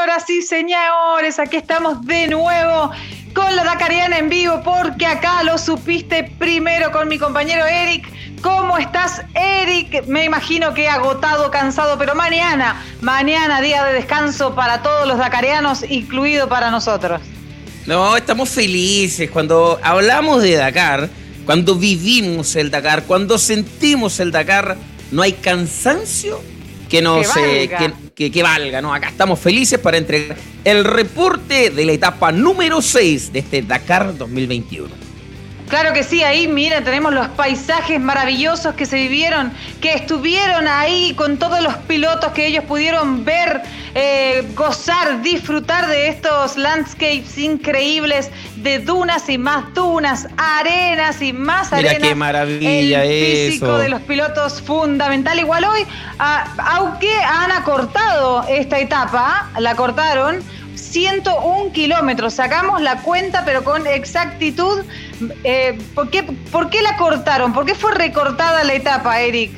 señoras y señores? Aquí estamos de nuevo con la Dakariana en vivo, porque acá lo supiste primero con mi compañero Eric. ¿Cómo estás, Eric? Me imagino que agotado, cansado, pero mañana, mañana día de descanso para todos los dakarianos, incluido para nosotros. No, estamos felices cuando hablamos de Dakar, cuando vivimos el Dakar, cuando sentimos el Dakar, no hay cansancio que no se que, que, valga, ¿no? Acá estamos felices para entregar el reporte de la etapa número 6 de este Dakar 2021. Claro que sí, ahí miren, tenemos los paisajes maravillosos que se vivieron, que estuvieron ahí con todos los pilotos que ellos pudieron ver, eh, gozar, disfrutar de estos landscapes increíbles de dunas y más dunas, arenas y más arenas. Mira qué maravilla El físico de los pilotos fundamental. Igual hoy, aunque han acortado esta etapa, la cortaron 101 kilómetros. Sacamos la cuenta, pero con exactitud. Eh, ¿por, qué, ¿Por qué la cortaron? ¿Por qué fue recortada la etapa, Eric?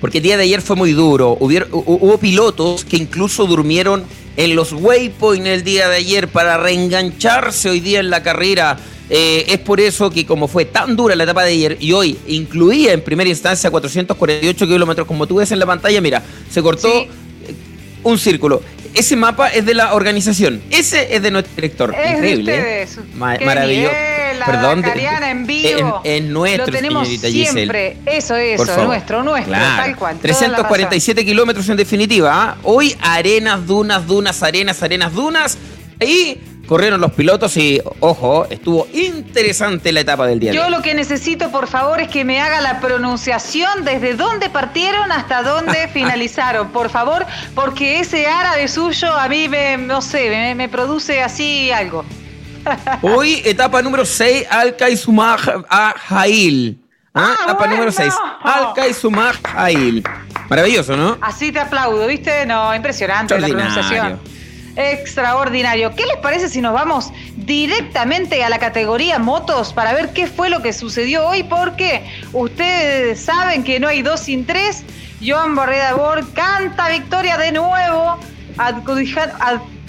Porque el día de ayer fue muy duro. hubo pilotos que incluso durmieron en los waypoints el día de ayer para reengancharse hoy día en la carrera. Eh, es por eso que como fue tan dura la etapa de ayer y hoy incluía en primera instancia 448 kilómetros, como tú ves en la pantalla, mira, se cortó un círculo ese mapa es de la organización. Ese es de nuestro director. Es Increíble. maravilloso. Perdón. en vivo. En, nuestro, Lo tenemos siempre. Eso, eso, nuestro, nuestro, tal cual. 347 kilómetros en definitiva. ¿ah? Hoy arenas, dunas, dunas, arenas, arenas, dunas. Ahí corrieron los pilotos y, ojo, estuvo interesante la etapa del día. Yo lo que necesito, por favor, es que me haga la pronunciación desde dónde partieron hasta dónde finalizaron, por favor, porque ese árabe suyo a mí me, no sé, me, produce así algo. Hoy, etapa número 6, Al-Kaisumah Jail. ¿Ah? ah etapa número 6, Al-Kaisumah Jail. Maravilloso, ¿no? Así te aplaudo, ¿viste? No, impresionante la pronunciación. Extraordinario. ¿Qué les parece si nos vamos directamente a la categoría motos para ver qué fue lo que sucedió hoy? Porque ustedes saben que no hay dos sin tres. Joan Borreda Bor canta victoria de nuevo,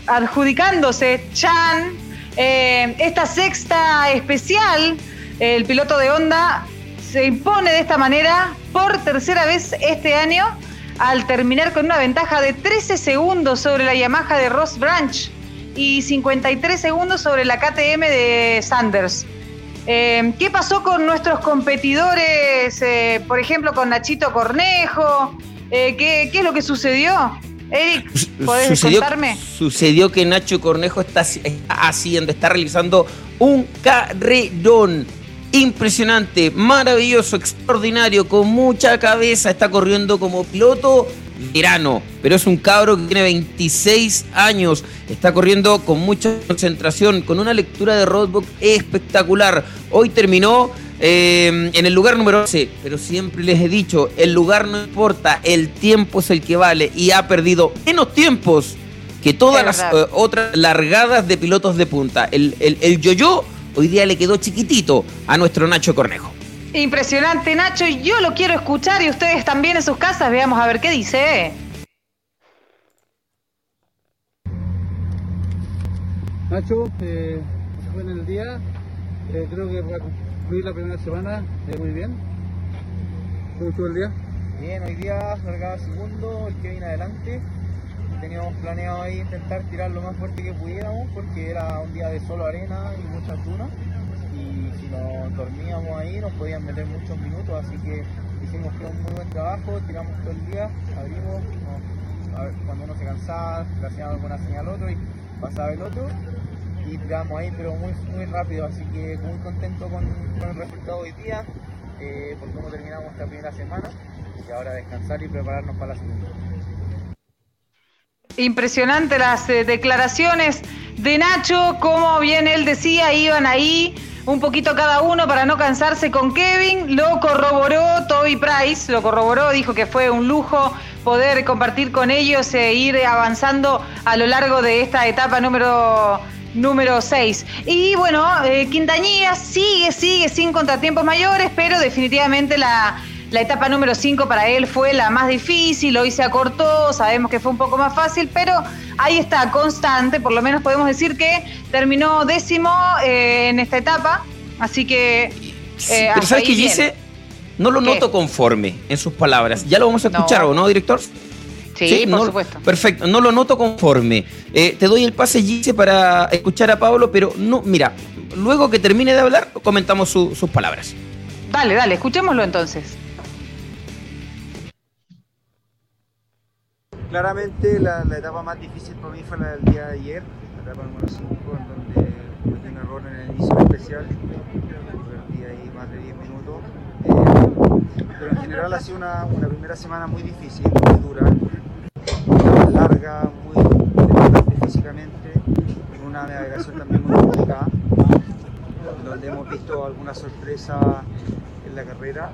adjudicándose Chan eh, esta sexta especial. El piloto de Honda se impone de esta manera por tercera vez este año al terminar con una ventaja de 13 segundos sobre la Yamaha de Ross Branch y 53 segundos sobre la KTM de Sanders. Eh, ¿Qué pasó con nuestros competidores, eh, por ejemplo, con Nachito Cornejo? Eh, ¿qué, es lo que sucedió? Eric, ¿podés sucedió, contarme? Sucedió que Nacho Cornejo está haciendo, está realizando un carrerón impresionante, maravilloso, extraordinario, con mucha cabeza, está corriendo como piloto verano, pero es un cabro que tiene 26 años, está corriendo con mucha concentración, con una lectura de roadbook espectacular. Hoy terminó eh, en el lugar número 11, pero siempre les he dicho, el lugar no importa, el tiempo es el que vale y ha perdido menos tiempos que todas las eh, otras largadas de pilotos de punta. El, el, el yo-yo hoy día le quedó chiquitito a nuestro Nacho Cornejo. Impresionante, Nacho. Yo lo quiero escuchar y ustedes también en sus casas. Veamos a ver qué dice. Nacho, eh, se fue en el día. Eh, creo que para concluir la primera semana eh, muy bien. ¿Cómo estuvo el día? Bien, hoy día largaba segundo, el que viene adelante teníamos planeado ahí intentar tirar lo más fuerte que pudiéramos porque era un día de solo arena y muchas dunas y si nos dormíamos ahí nos podían meter muchos minutos así que hicimos un muy buen trabajo, tiramos todo el día, abrimos, cuando uno se cansaba, hacíamos alguna señal al otro y pasaba el otro y tiramos ahí pero muy, muy rápido así que muy contento con, el resultado de hoy día eh, por cómo terminamos esta primera semana y ahora descansar y prepararnos para la segunda. Impresionante las eh, declaraciones de Nacho, como bien él decía, iban ahí un poquito cada uno para no cansarse con Kevin. Lo corroboró Toby Price, lo corroboró, dijo que fue un lujo poder compartir con ellos e ir avanzando a lo largo de esta etapa número número 6. Y bueno, eh, Quintañía sigue, sigue sin contratiempos mayores, pero definitivamente la, La etapa número 5 para él fue la más difícil, hoy se acortó, sabemos que fue un poco más fácil, pero ahí está, constante, por lo menos podemos decir que terminó décimo eh, en esta etapa, así que... Eh, pero ¿sabes qué dice? No lo noto conforme en sus palabras. Ya lo vamos a escuchar, ¿o no, director? Sí, por supuesto. Perfecto, no lo noto conforme. Eh, te doy el pase, Gise, para escuchar a Pablo, pero no, mira, luego que termine de hablar, comentamos sus palabras. Dale, dale, escuchémoslo entonces. Claramente la, etapa más difícil para mí fue la del día de ayer, la etapa número 5, en donde cometí un error en el inicio especial, perdí ahí más de 10 minutos. Eh, pero en general ha sido una, primera semana muy difícil, muy dura, larga, muy físicamente, con una navegación también muy complicada, donde hemos visto alguna sorpresa en la carrera.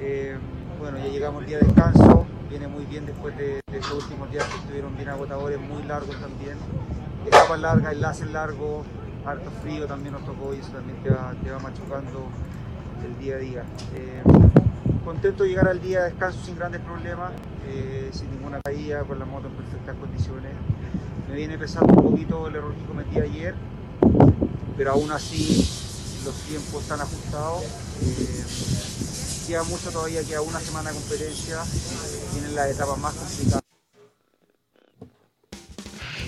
Eh, bueno, ya llegamos el día de descanso, viene muy bien después de, estos últimos días que estuvieron bien agotadores, muy largos también. Etapas largas, enlaces largos, harto frío también nos tocó y eso también te va, te va machucando el día a día. Eh, contento de llegar al día de descanso sin grandes problemas, eh, sin ninguna caída, con la moto en perfectas condiciones. Me viene pesando un poquito el error que cometí ayer, pero aún así los tiempos están ajustados. Eh, queda mucho todavía, queda una semana de competencia, tienen las etapas más complicadas.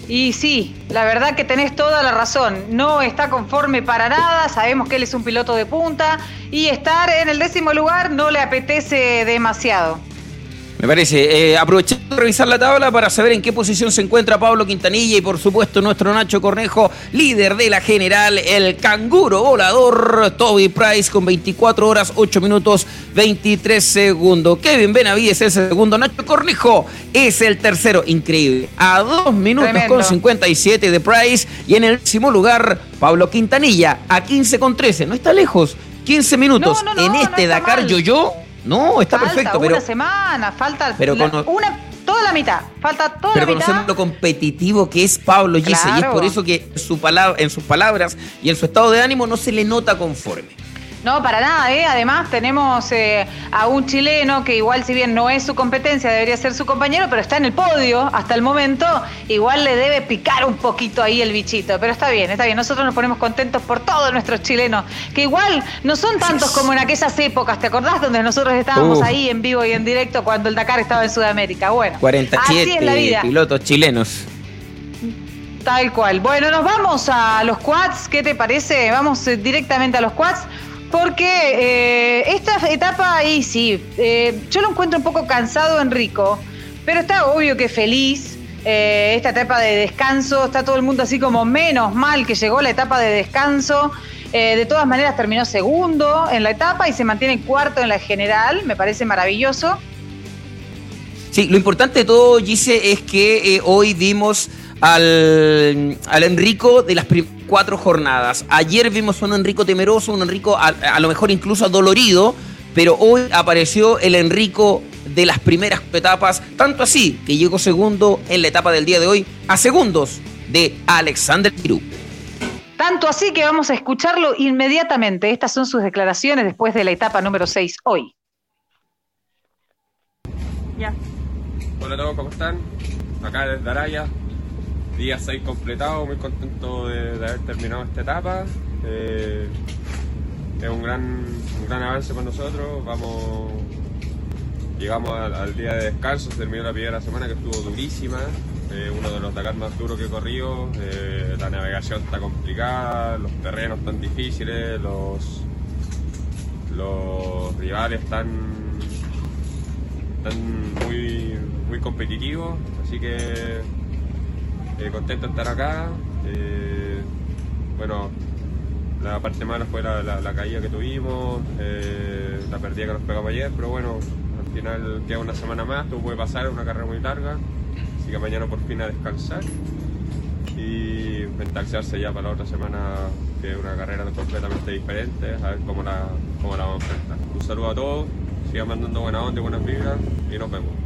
Y sí, la verdad que tenés toda la razón. No está conforme para nada. Sabemos que él es un piloto de punta y estar en el décimo lugar no le apetece demasiado. Me parece. Eh, aprovechando de revisar la tabla para saber en qué posición se encuentra Pablo Quintanilla y por supuesto nuestro Nacho Cornejo, líder de la general, el canguro volador Toby Price con 24 horas, 8 minutos, 23 segundos. Kevin Benavides es el segundo, Nacho Cornejo es el tercero. Increíble. A 2 minutos con 57 de Price y en el décimo lugar Pablo Quintanilla a 15 con 13. No está lejos. 15 minutos en este Dakar Yo-Yo no, está perfecto, pero. Una semana, falta pero una, toda la mitad. Falta toda la mitad. Pero conocemos lo competitivo que es Pablo Gise y es por eso que su palabra, en sus palabras y en su estado de ánimo no se le nota conforme. No, para nada, ¿eh? Además tenemos eh, a un chileno que igual si bien no es su competencia, debería ser su compañero, pero está en el podio hasta el momento, igual le debe picar un poquito ahí el bichito, pero está bien, está bien, nosotros nos ponemos contentos por todos nuestros chilenos, que igual no son tantos como en aquellas épocas, ¿te acordás? Donde nosotros estábamos ahí en vivo y en directo cuando el Dakar estaba en Sudamérica. Bueno, 47 así la vida. pilotos chilenos. Tal cual. Bueno, nos vamos a los quads, ¿qué te parece? Vamos eh, directamente a los quads. Porque eh, esta etapa ahí sí, eh, yo lo encuentro un poco cansado Enrico, pero está obvio que feliz. Eh, esta etapa de descanso, está todo el mundo así como menos mal que llegó la etapa de descanso. de todas maneras terminó segundo en la etapa y se mantiene cuarto en la general, me parece maravilloso. Sí, lo importante de todo, Gise, es que hoy vimos al, al Enrico de las cuatro jornadas. Ayer vimos a un Enrico temeroso, un Enrico a, lo mejor incluso dolorido, pero hoy apareció el Enrico de las primeras etapas, tanto así que llegó segundo en la etapa del día de hoy, a segundos de Alexander Pirú. Tanto así que vamos a escucharlo inmediatamente. Estas son sus declaraciones después de la etapa número 6 hoy. Ya. Hola a todos, ¿cómo están? Acá desde Araya, día 6 completado, muy contento de, haber terminado esta etapa. Eh, es un gran, gran avance para nosotros. Vamos, llegamos al, día de descanso, se terminó la primera semana que estuvo durísima. Eh, uno de los Dakar más duros que he corrido. Eh, la navegación está complicada, los terrenos están difíciles, los, los rivales están, están muy, muy competitivos. Así que eh, contento de estar acá. Eh, bueno, la parte mala fue la, caída que tuvimos, eh, la pérdida que nos pegamos ayer, pero bueno, al final queda una semana más, todo puede pasar, una carrera muy larga, así que mañana por fin a descansar y mentalizarse ya para la otra semana, que es una carrera completamente diferente, a ver cómo la, cómo la vamos a enfrentar. Un saludo a todos, sigan mandando buena onda y buenas vibras y nos vemos.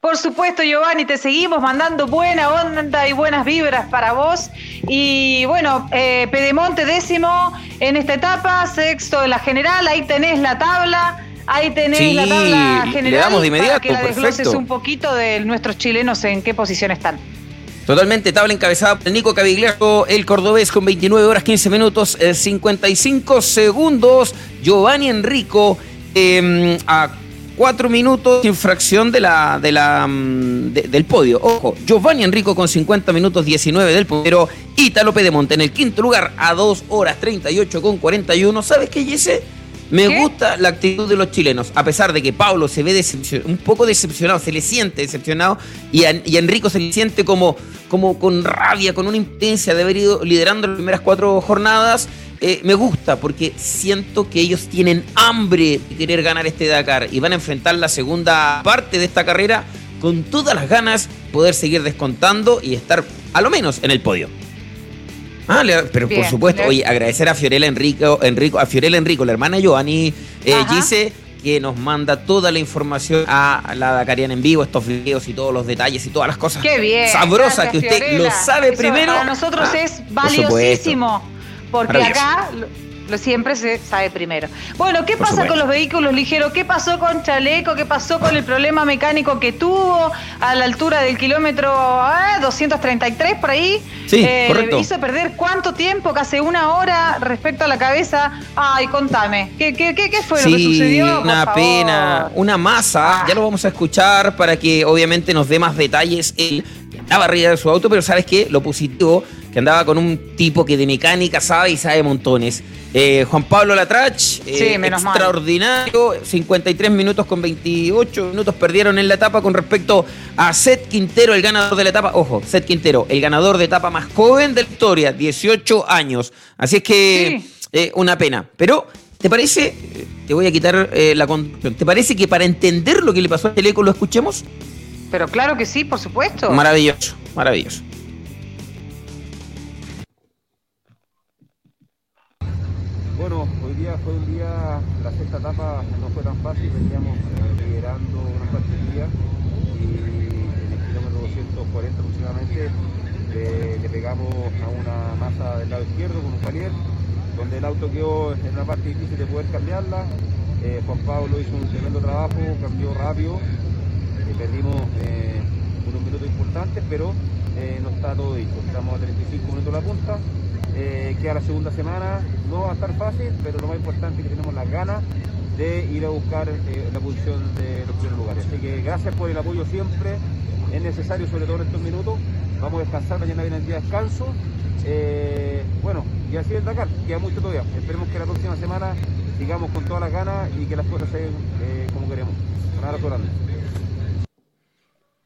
Por supuesto, Giovanni, te seguimos mandando buena onda y buenas vibras para vos. Y bueno, eh, Pedemonte décimo en esta etapa, sexto en la general, ahí tenés la tabla. Ahí tenés la tabla general le damos de inmediato, para que la desgloses perfecto. un poquito de nuestros chilenos en qué posición están. Totalmente, tabla encabezada por Nico Cavigliaco, el cordobés con 29 horas 15 minutos eh, 55 segundos. Giovanni Enrico eh, a 4 minutos infracción de la, de la, mm, de- del podio. Ojo, Giovanni Enrico con 50 minutos 19 del podio. Ítalo Pedemonte en el quinto lugar a 2 horas 38 con 41. ¿Sabes qué, Jesse? Me ¿Qué? gusta la actitud de los chilenos, a pesar de que Pablo se ve un poco decepcionado, se le siente decepcionado y a, y a Enrico se le siente como, como con rabia, con una impotencia de haber ido liderando las primeras cuatro jornadas. Eh, me gusta porque siento que ellos tienen hambre de querer ganar este Dakar y van a enfrentar la segunda parte de esta carrera con todas las ganas de poder seguir descontando y estar a lo menos en el podio. Ah, pero Bien, por supuesto, oye, agradecer a Fiorella Enrico, Enrico, a Fiorella Enrico, la hermana Giovanni eh. Gise, que nos manda toda la información a la Dakariana en vivo, estos videos y todos los detalles y todas las cosas Qué bien. sabrosas gracias, que usted Fiorella. lo sabe Eso primero. Para nosotros Ah, es valiosísimo. Porque acá lo, siempre se sabe primero. Bueno, ¿qué Por pasa supuesto. con los vehículos ligeros? ¿Qué pasó con Chaleco? ¿Qué pasó con el problema mecánico que tuvo a la altura del kilómetro ah, 233 por ahí? Sí, Eh, correcto. Hizo perder cuánto tiempo, casi una hora respecto a la cabeza. Ay, contame, ¿qué, qué, qué, qué fue lo que sucedió? Por una favor. pena, una masa. Ah. Ya lo vamos a escuchar para que obviamente nos dé más detalles él andaba arriba de su auto, pero ¿sabes qué? Lo positivo, que andaba con un tipo que de mecánica sabe y sabe montones. Eh, Juan Pablo Latrach, eh, Sí, mal. extraordinario, 53 minutos con 28 minutos perdieron en la etapa con respecto a Seth Quintero, el ganador de la etapa. Ojo, Seth Quintero, el ganador de etapa más joven de la historia, 18 años. Así es que Sí. eh, una pena. Pero, ¿te parece? Te voy a quitar la conducción. ¿Te parece que para entender lo que le pasó a Chaleco lo escuchemos? Pero claro que sí, por supuesto. Maravilloso, maravilloso. Fue un día, la sexta etapa no fue tan fácil, veníamos eh, liderando una parte del día y en el kilómetro 240 aproximadamente le, pegamos a una masa del lado izquierdo con un palier, donde el auto quedó en una parte difícil de poder cambiarla. Eh, Juan Pablo hizo un tremendo trabajo, cambió rápido, eh, perdimos eh, unos minutos importantes, pero no está todo dicho. Estamos a 35 minutos la punta. Eh, queda la segunda semana, no va a estar fácil, pero lo más importante es que tenemos las ganas de ir a buscar eh, la posición de los primeros lugares. Así que gracias por el apoyo siempre, es necesario sobre todo en estos minutos. Vamos a descansar, mañana viene el día de descanso. Eh, bueno, y así es Dakar, queda mucho todavía. Esperemos que la próxima semana sigamos con todas las ganas y que las cosas se den eh, como queremos. Un abrazo grande.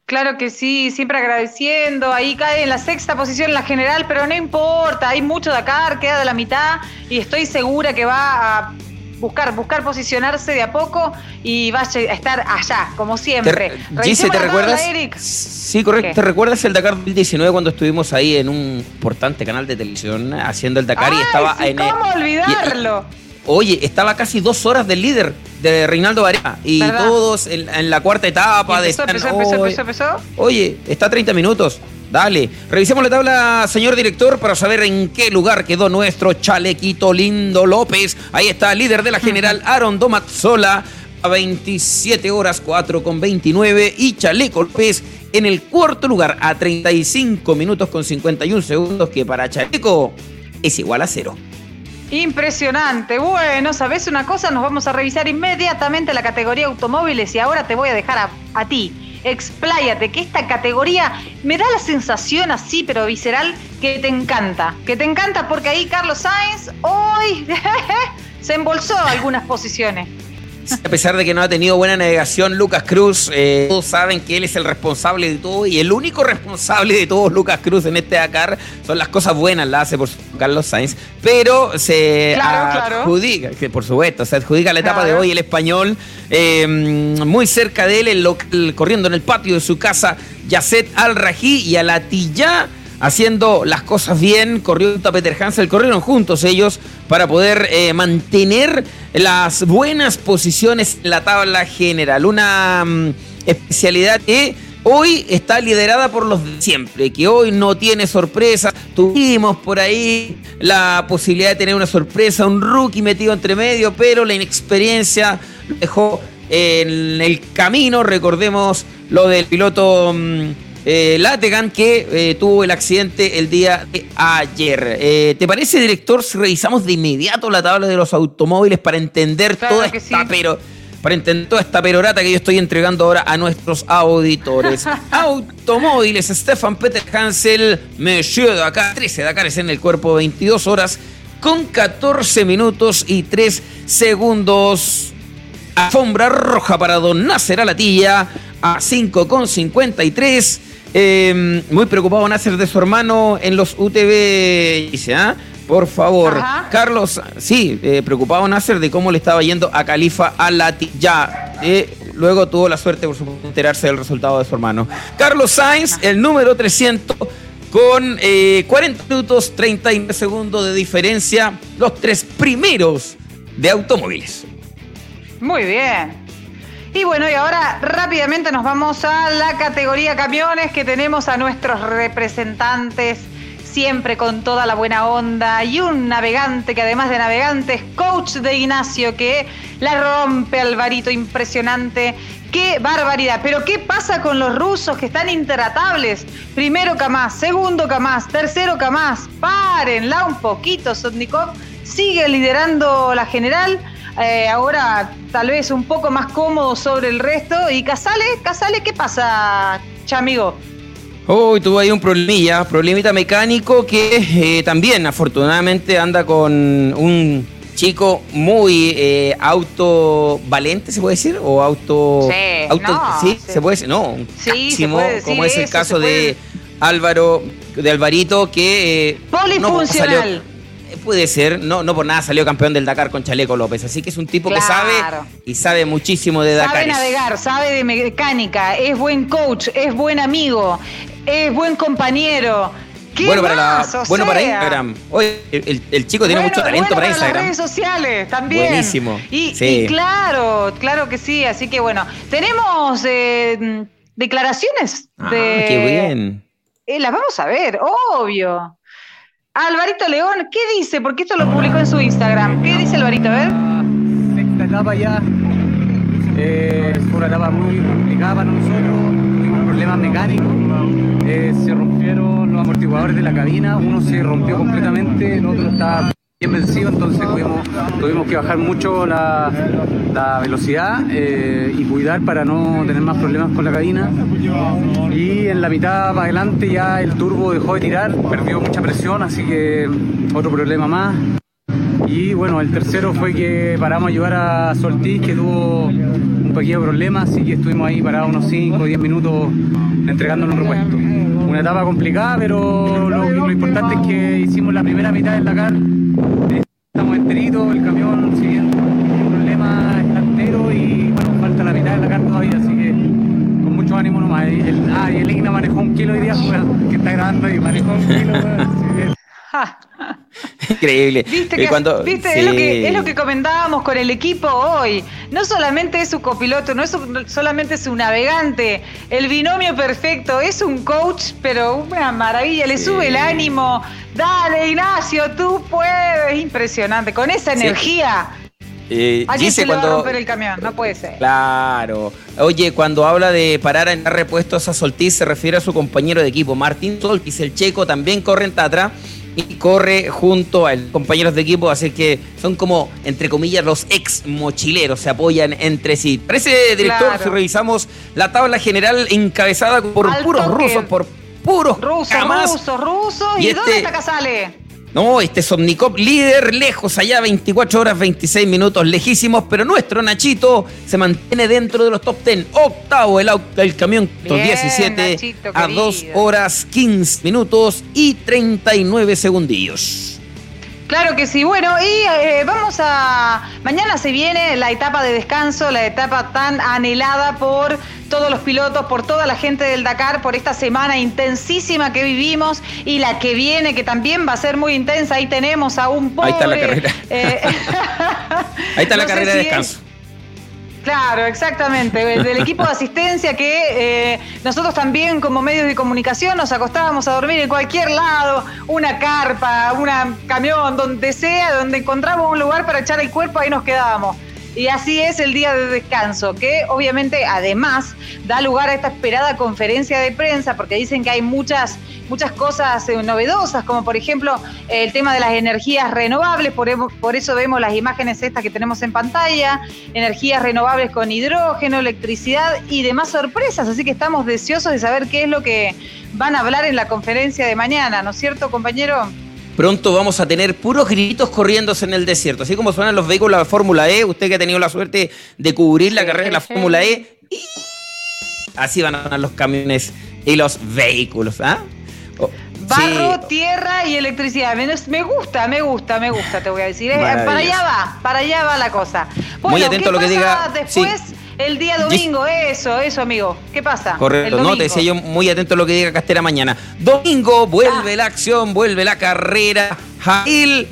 Claro que sí, siempre agradeciendo. Ahí cae en la sexta posición en la general, pero no importa, hay mucho Dakar, queda de la mitad y estoy segura que va a buscar, buscar posicionarse de a poco y va a estar allá, como siempre. Te- Gise, Revisemos ¿te la tabla, recuerdas? Eric. Sí, correcto. ¿Qué? ¿Te recuerdas el Dakar 2019 cuando estuvimos ahí en un importante canal de televisión haciendo el Dakar y estaba sí, en ¿Cómo olvidarlo? Oye, estaba casi dos horas del líder de Reinaldo Varela y ¿Verdad? todos en, en la cuarta etapa de empezó, están- empezó, Oye, empezó. Oye, está a 30 minutos. Dale. Revisemos la tabla, señor director, para saber en qué lugar quedó nuestro chalequito lindo López. Ahí está, líder de la general Aaron Domazzola a 27 horas 4 con 29 y Chaleco López en el cuarto lugar a 35 minutos con 51 segundos que para Chaleco es igual a cero. Impresionante. Bueno, ¿sabes una cosa? Nos vamos a revisar inmediatamente la categoría automóviles y ahora te voy a dejar a, a ti. Expláyate, que esta categoría me da la sensación así, pero visceral, que te encanta. Que te encanta porque ahí Carlos Sainz hoy se embolsó algunas posiciones. A pesar de que no ha tenido buena navegación, Lucas Cruz, eh, todos saben que él es el responsable de todo y el único responsable de todo Lucas Cruz en este Dakar. Son las cosas buenas, las hace por Carlos Sainz, pero se Claro, claro. adjudica, que por supuesto, se adjudica la etapa de hoy el español, eh, muy cerca de él, el local, corriendo en el patio de su casa, Yacet Al-Rají y Alatilla haciendo las cosas bien, corrió a Peter Hansel, corrieron juntos ellos para poder eh, mantener las buenas posiciones en la tabla general. Una mm, especialidad que hoy está liderada por los de siempre, que hoy no tiene sorpresa. Tuvimos por ahí la posibilidad de tener una sorpresa, un rookie metido entre medio, pero la inexperiencia lo dejó en el camino. Recordemos lo del piloto mm, eh, Lategan que eh, tuvo el accidente el día de ayer. Eh, ¿Te parece, director, si revisamos de inmediato la tabla de los automóviles para entender Claro toda esta sí. pero para entender toda esta perorata que yo estoy entregando ahora a nuestros auditores. Automóviles, Stefan Peter Hansel, Monsieur Dakar, 13 Dakares en el cuerpo, 22 horas con 14 minutos y 3 segundos. Alfombra roja para Don Nasser Alatilla a 5,53. Eh, muy preocupado Nasser de su hermano en los UTV, dice, ¿ah? Por favor. Ajá. Carlos, sí, eh, preocupado Nasser de cómo le estaba yendo a Califa Alatilla. Eh, luego tuvo la suerte, por supuesto, de enterarse del resultado de su hermano. Carlos Sainz, el número 300, con eh, 40 minutos 39 segundos de diferencia, los tres primeros de automóviles. Muy bien. Y bueno, y ahora rápidamente nos vamos a la categoría camiones que tenemos a nuestros representantes siempre con toda la buena onda y un navegante que además de navegante es coach de Ignacio que la rompe Alvarito impresionante. Qué barbaridad. Pero ¿qué pasa con los rusos que están intratables? Primero Kamaz, segundo Kamaz, tercero Kamaz. Párenla un poquito, Sotnikov. Sigue liderando la general. Eh, ahora tal vez un poco más cómodo sobre el resto. Y Casale, Casale, ¿qué pasa, chamigo? Hoy tuvo ahí un problemilla, problemita mecánico que eh, también afortunadamente anda con un chico muy eh, autovalente, ¿se puede decir? O auto... Sí, auto no, ¿sí? ¿Se puede decir? No, un Sí, se máximo, puede decir como es el eso, caso de Álvaro, de Alvarito, que... eh, no Polifuncional. salió- Puede ser, no, no por nada salió campeón del Dakar con Chaleco López, así que es un tipo que sabe y sabe muchísimo de Dakar. Sabe navegar, sabe de mecánica, es buen coach, es buen amigo, es buen compañero. ¿Qué Bueno para, la- más? O bueno para Instagram. Oye, el, chico tiene bueno- mucho talento bueno para las Instagram. redes sociales también. Buenísimo, Y, sí. y claro, claro que sí. Así que bueno, tenemos eh, declaraciones Ah, de. qué bien. Eh, las vamos a ver, obvio. Alvarito León, ¿qué dice? Porque esto lo publicó en su Instagram. ¿Qué dice Alvarito? A ver. Sexta etapa ya. Eh, fue una etapa muy complicada para nosotros. Tuvimos problemas mecánicos. Eh, se rompieron los amortiguadores de la cabina. Uno se rompió completamente, el otro estaba bien vencido. Entonces tuvimos, tuvimos que bajar mucho la, la velocidad eh, y cuidar para no tener más problemas con la cabina. Y en la mitad para adelante ya el turbo dejó de tirar, perdió mucha presión, así que otro problema más. Y bueno, el tercero fue que paramos a ayudar a Soltis, que tuvo un pequeño problema, así que estuvimos ahí parados unos 5 o 10 minutos entregándonos un repuesto. Una etapa complicada, pero lo, lo importante es que hicimos la primera mitad del Dakar. Estamos enteritos, el camión sigue un problema está entero y bueno, falta la mitad del Dakar todavía, así que con mucho ánimo nomás. Y El, ah, y el Igna manejó un kilo hoy día, que está grabando y manejó un kilo, weón, así que- Ja. Increíble. Viste, que, cuando- viste sí. es, lo que, es lo que comentábamos con el equipo hoy. No solamente es su copiloto, no es su- solamente su navegante, el binomio perfecto, es un coach, pero una maravilla, le Sí. sube el ánimo. Dale, Ignacio, tú puedes. Impresionante. Con esa Sí. energía, Eh, ¿a quién dice se le va a cuando. romper el camión? No puede ser. Claro. Oye, cuando habla de parar en dar repuestos a Soltis, se refiere a su compañero de equipo, Martín Soltis, el checo, también corre en Tatra y corre junto a él, compañeros de equipo, así que son como, entre comillas, los ex mochileros, se apoyan entre sí. Parece, director, Claro. si revisamos la tabla general encabezada por puros rusos, por puros Ruso, camas. ruso, ruso. ¿Y, Y dónde este- está Casale? No, este Somnicop líder, lejos allá, 24 horas 26 minutos, lejísimos, pero nuestro Nachito se mantiene dentro de los top 10. Octavo el, el camión Bien, 17 Nachito, a querido. 2 horas 15 minutos y 39 segundillos. Claro que sí. Bueno, y eh, vamos a. Mañana se viene la etapa de descanso, la etapa tan anhelada por todos los pilotos, por toda la gente del Dakar, por esta semana intensísima que vivimos y la que viene, que también va a ser muy intensa. Ahí tenemos a un pobre. Ahí está la carrera. eh, Ahí está la no carrera de si es- descanso. Claro, exactamente. Del equipo de asistencia que eh, nosotros también como medios de comunicación nos acostábamos a dormir en cualquier lado, una carpa, un camión, donde sea, donde encontramos un lugar para echar el cuerpo, ahí nos quedábamos. Y así es el día de descanso, que obviamente además da lugar a esta esperada conferencia de prensa, porque dicen que hay muchas, muchas cosas eh, novedosas, como por ejemplo el tema de las energías renovables, por, por eso vemos las imágenes estas que tenemos en pantalla, energías renovables con hidrógeno, electricidad y demás sorpresas, así que estamos deseosos de saber qué es lo que van a hablar en la conferencia de mañana, ¿no es cierto, compañero? Pronto vamos a tener puros gritos corriéndose en el desierto, así como suenan los vehículos de la Fórmula E, usted que ha tenido la suerte de cubrir la carrera de la Fórmula E, así van a sonar los camiones y los vehículos, ¿ah? Oh, Barro, tierra y electricidad. Me gusta, me gusta, me gusta, te voy a decir. Eh, para allá va, para allá va la cosa. Muy atento a lo que diga. Después, el día domingo, eso, eso, amigo. ¿Qué pasa? Correcto, no, te decía yo muy atento a lo que diga Castera mañana. Domingo vuelve ah. la acción, vuelve la carrera. Jail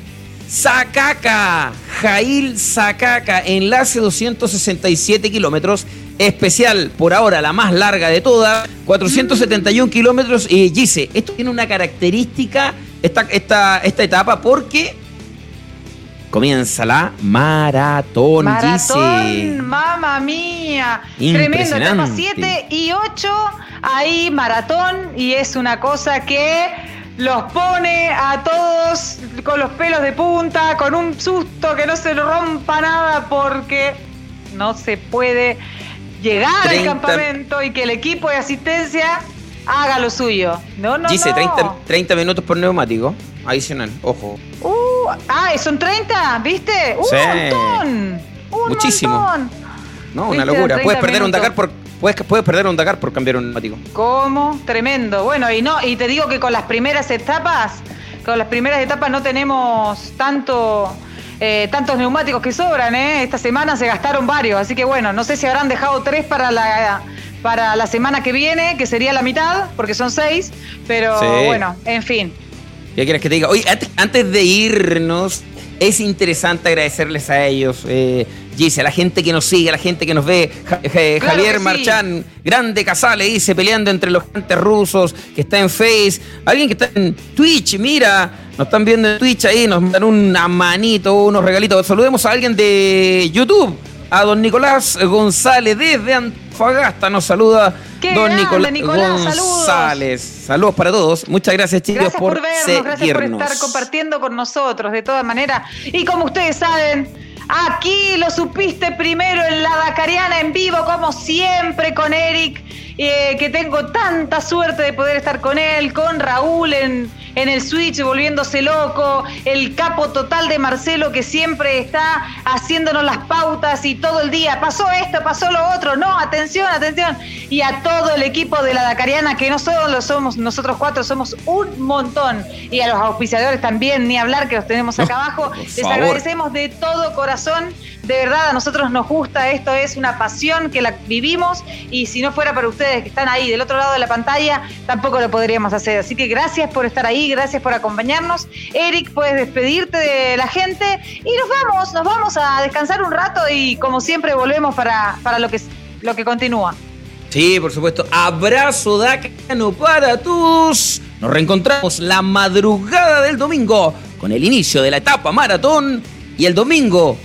Zacaca, Jail Zacaca, enlace 267 kilómetros. Especial, por ahora la más larga de todas, 471 kilómetros. Y dice, esto tiene una característica, esta, esta, esta etapa, porque comienza la maratón. Maratón, mamá mía. Tremendo, etapa 7 y 8, ahí maratón y es una cosa que los pone a todos con los pelos de punta, con un susto que no se rompa nada porque no se puede llegar al campamento y que el equipo de asistencia haga lo suyo. No, no, Dice 30, minutos por neumático adicional, ojo. Uh, ah, son 30, ¿viste? Un montón. Un Muchísimo. No, una locura. Puedes perder un Dakar por puedes, puedes perder un Dakar por cambiar un neumático. ¿Cómo? Tremendo. Bueno, y no, y te digo que con las primeras etapas, con las primeras etapas no tenemos tanto eh, tantos neumáticos que sobran, ¿eh? Esta semana se gastaron varios, así que bueno, no sé si habrán dejado tres para la para la semana que viene, que sería la mitad, porque son seis, pero bueno, en fin. ¿Qué quieres que te diga? Oye, antes, de irnos, es interesante agradecerles a ellos. Eh, Gise, a la gente que nos sigue, a la gente que nos ve. Javier Marchán, grande Casale, dice, peleando entre los gentes rusos, que está en Face. Alguien que está en Twitch, mira, nos están viendo en Twitch ahí, nos dan una manito, unos regalitos. Saludemos a alguien de YouTube a don Nicolás González desde Antofagasta. Nos saluda don Nicolás, González. Saludos. para todos. Muchas gracias, chicos, por, vernos, Gracias por estar compartiendo con nosotros, de todas maneras. Y como ustedes saben, aquí lo supiste primero en la Dacariana en vivo, como siempre, con Eric, eh, que tengo tanta suerte de poder estar con él, con Raúl en en el Switch volviéndose loco, el capo total de Marcelo que siempre está haciéndonos las pautas y todo el día, pasó esto, pasó lo otro, no, atención, atención, y a todo el equipo de la Dacariana, que no solo somos nosotros cuatro, somos un montón, y a los auspiciadores también, ni hablar que los tenemos acá abajo, les agradecemos de todo corazón de verdad a nosotros nos gusta, esto es una pasión que la vivimos y si no fuera para ustedes que están ahí del otro lado de la pantalla, tampoco lo podríamos hacer. Así que gracias por estar ahí, gracias por acompañarnos. Eric, puedes despedirte de la gente y nos vamos, nos vamos a descansar un rato y como siempre volvemos para, para lo, que, lo que continúa. Sí, por supuesto. Abrazo Dacano para tus. Nos reencontramos la madrugada del domingo con el inicio de la etapa maratón y el domingo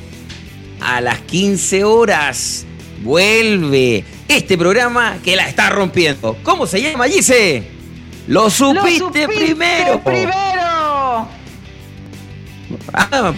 a las 15 horas vuelve este programa que la está rompiendo. ¿Cómo se llama, Gise? Lo supiste, primero. Primero. Ah.